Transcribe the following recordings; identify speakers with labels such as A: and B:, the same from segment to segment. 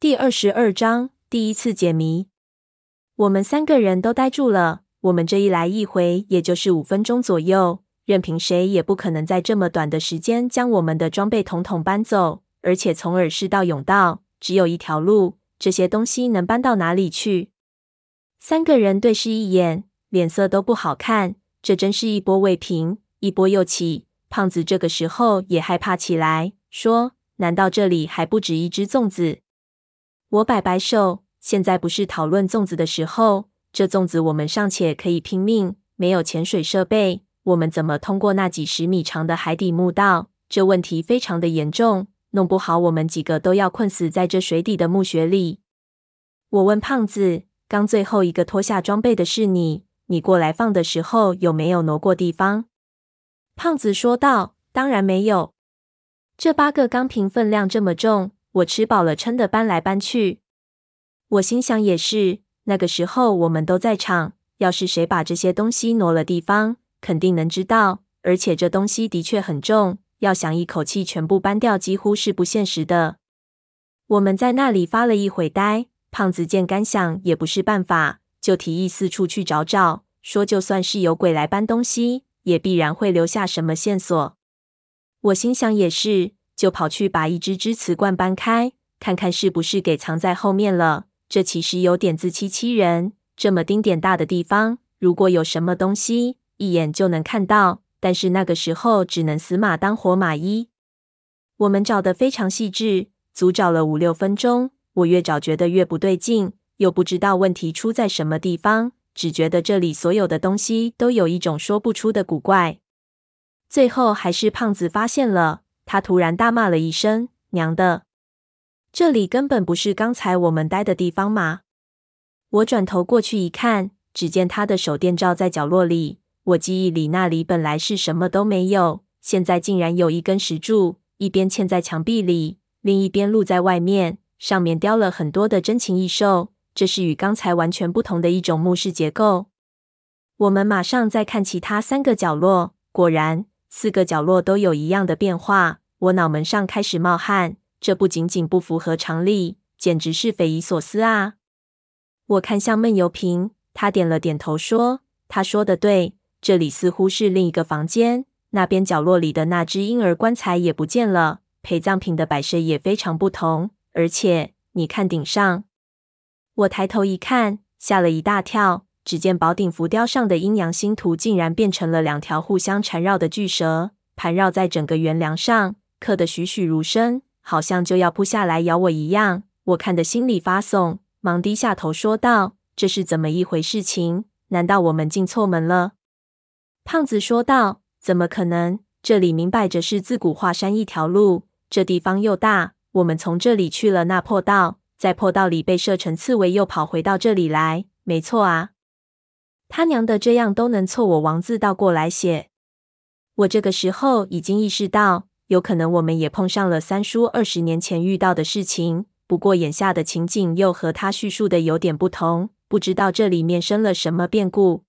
A: 第二十二章第一次解谜。我们三个人都呆住了。我们这一来一回，也就是五分钟左右，任凭谁也不可能在这么短的时间将我们的装备统统搬走。而且从耳室到甬道只有一条路，这些东西能搬到哪里去？三个人对视一眼，脸色都不好看。这真是一波未平，一波又起。胖子这个时候也害怕起来，说：“难道这里还不止一只粽子？”我摆摆手，现在不是讨论粽子的时候。这粽子我们尚且可以拼命，没有潜水设备，我们怎么通过那几十米长的海底墓道？这问题非常的严重，弄不好我们几个都要困死在这水底的墓穴里。我问胖子：“刚最后一个脱下装备的是你，你过来放的时候有没有挪过地方？”胖子说道：“当然没有，这八个钢瓶分量这么重，我吃饱了撑的搬来搬去。”我心想也是，那个时候我们都在场，要是谁把这些东西挪了地方，肯定能知道。而且这东西的确很重，要想一口气全部搬掉，几乎是不现实的。我们在那里发了一会呆，胖子见干想也不是办法，就提议四处去找找，说就算是有鬼来搬东西。也必然会留下什么线索。我心想也是，就跑去把一只只瓷罐搬开，看看是不是给藏在后面了。这其实有点自欺欺人。这么丁点大的地方，如果有什么东西，一眼就能看到。但是那个时候只能死马当活马医。我们找得非常细致，足找了五六分钟。我越找觉得越不对劲，又不知道问题出在什么地方。只觉得这里所有的东西都有一种说不出的古怪。最后还是胖子发现了，他突然大骂了一声：“娘的，这里根本不是刚才我们待的地方嘛！”我转头过去一看，只见他的手电照在角落里。我记忆里那里本来是什么都没有，现在竟然有一根石柱，一边嵌在墙壁里，另一边露在外面，上面雕了很多的珍禽异兽。这是与刚才完全不同的一种墓室结构。我们马上再看其他三个角落，果然四个角落都有一样的变化。我脑门上开始冒汗，这不仅仅不符合常理，简直是匪夷所思啊！我看向闷油瓶，他点了点头说：“他说的对，这里似乎是另一个房间。那边角落里的那只婴儿棺材也不见了，陪葬品的摆设也非常不同，而且你看顶上。”我抬头一看，吓了一大跳。只见宝顶浮雕上的阴阳星图竟然变成了两条互相缠绕的巨蛇，盘绕在整个圆梁上，刻得栩栩如生，好像就要扑下来咬我一样。我看得心里发怂，忙低下头说道：“这是怎么一回事情？难道我们进错门了？”胖子说道：“怎么可能？这里明摆着是自古华山一条路，这地方又大，我们从这里去了那破道。”在破道里被射成刺猬，又跑回到这里来，没错啊！他娘的，这样都能错我王字倒过来写。我这个时候已经意识到，有可能我们也碰上了三叔二十年前遇到的事情。不过眼下的情景又和他叙述的有点不同，不知道这里面生了什么变故。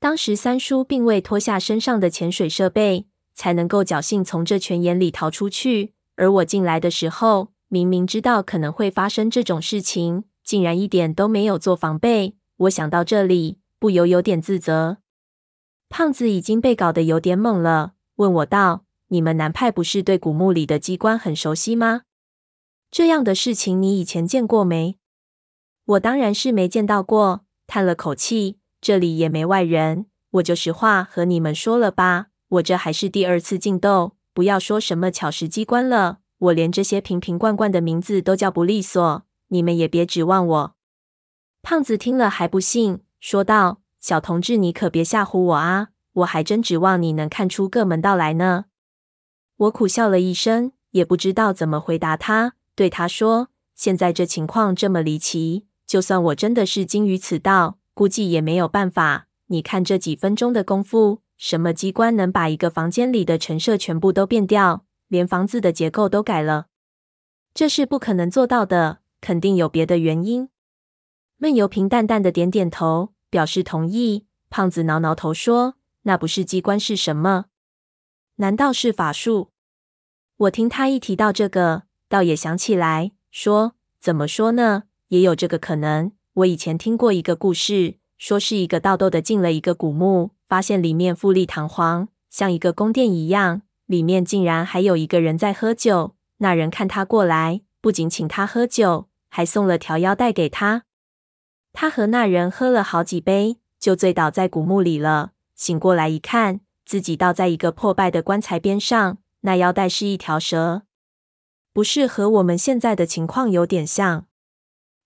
A: 当时三叔并未脱下身上的潜水设备，才能够侥幸从这泉眼里逃出去。而我进来的时候，明明知道可能会发生这种事情，竟然一点都没有做防备。我想到这里，不由有点自责。胖子已经被搞得有点懵了，问我道：“你们南派不是对古墓里的机关很熟悉吗？这样的事情你以前见过没？”我当然是没见到过，叹了口气：“这里也没外人，我就实话和你们说了吧。我这还是第二次进斗，不要说什么巧石机关了。”我连这些瓶瓶罐罐的名字都叫不利索，你们也别指望我。胖子听了还不信，说道：“小同志，你可别吓唬我啊！我还真指望你能看出个门道来呢。”我苦笑了一声，也不知道怎么回答他。对他说：“现在这情况这么离奇，就算我真的是精于此道，估计也没有办法。你看这几分钟的功夫，什么机关能把一个房间里的陈设全部都变掉？”连房子的结构都改了，这是不可能做到的，肯定有别的原因。闷油瓶淡淡的点点头，表示同意。胖子挠挠头说：“那不是机关是什么？难道是法术？”我听他一提到这个，倒也想起来，说：“怎么说呢？也有这个可能。我以前听过一个故事，说是一个盗洞的进了一个古墓，发现里面富丽堂皇，像一个宫殿一样，里面竟然还有一个人在喝酒。那人看他过来，不仅请他喝酒，还送了条腰带给他。他和那人喝了好几杯，就醉倒在古墓里了。醒过来一看，自己倒在一个破败的棺材边上，那腰带是一条蛇。不是和我们现在的情况有点像？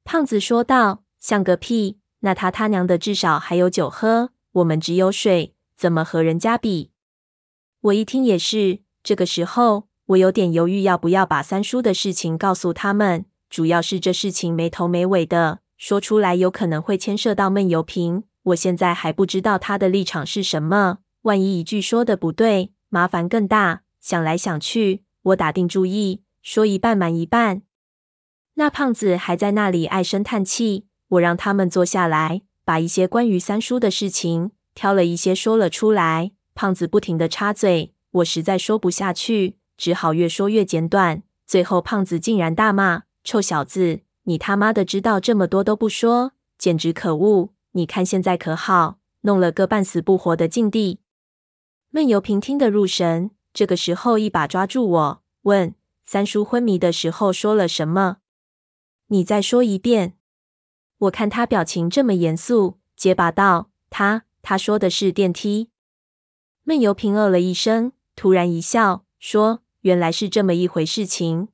A: 胖子说道：“像个屁！那他他娘的至少还有酒喝，我们只有水，怎么和人家比？”我一听也是。这个时候，我有点犹豫要不要把三叔的事情告诉他们。主要是这事情没头没尾的，说出来有可能会牵涉到闷油瓶。我现在还不知道他的立场是什么，万一一句说的不对，麻烦更大。想来想去，我打定主意，说一半瞒一半。那胖子还在那里唉声叹气，我让他们坐下来，把一些关于三叔的事情挑了一些说了出来。胖子不停地插嘴，我实在说不下去，只好越说越简短。最后，胖子竟然大骂：“臭小子，你他妈的知道这么多都不说，简直可恶！你看现在可好，弄了个半死不活的境地。”闷油瓶听得入神，这个时候一把抓住我，问：“三叔昏迷的时候说了什么？”你再说一遍。我看他表情这么严肃，结巴道：“他他说的是电梯。”闷油瓶哦了一声，突然一笑，说：“原来是这么一回事情。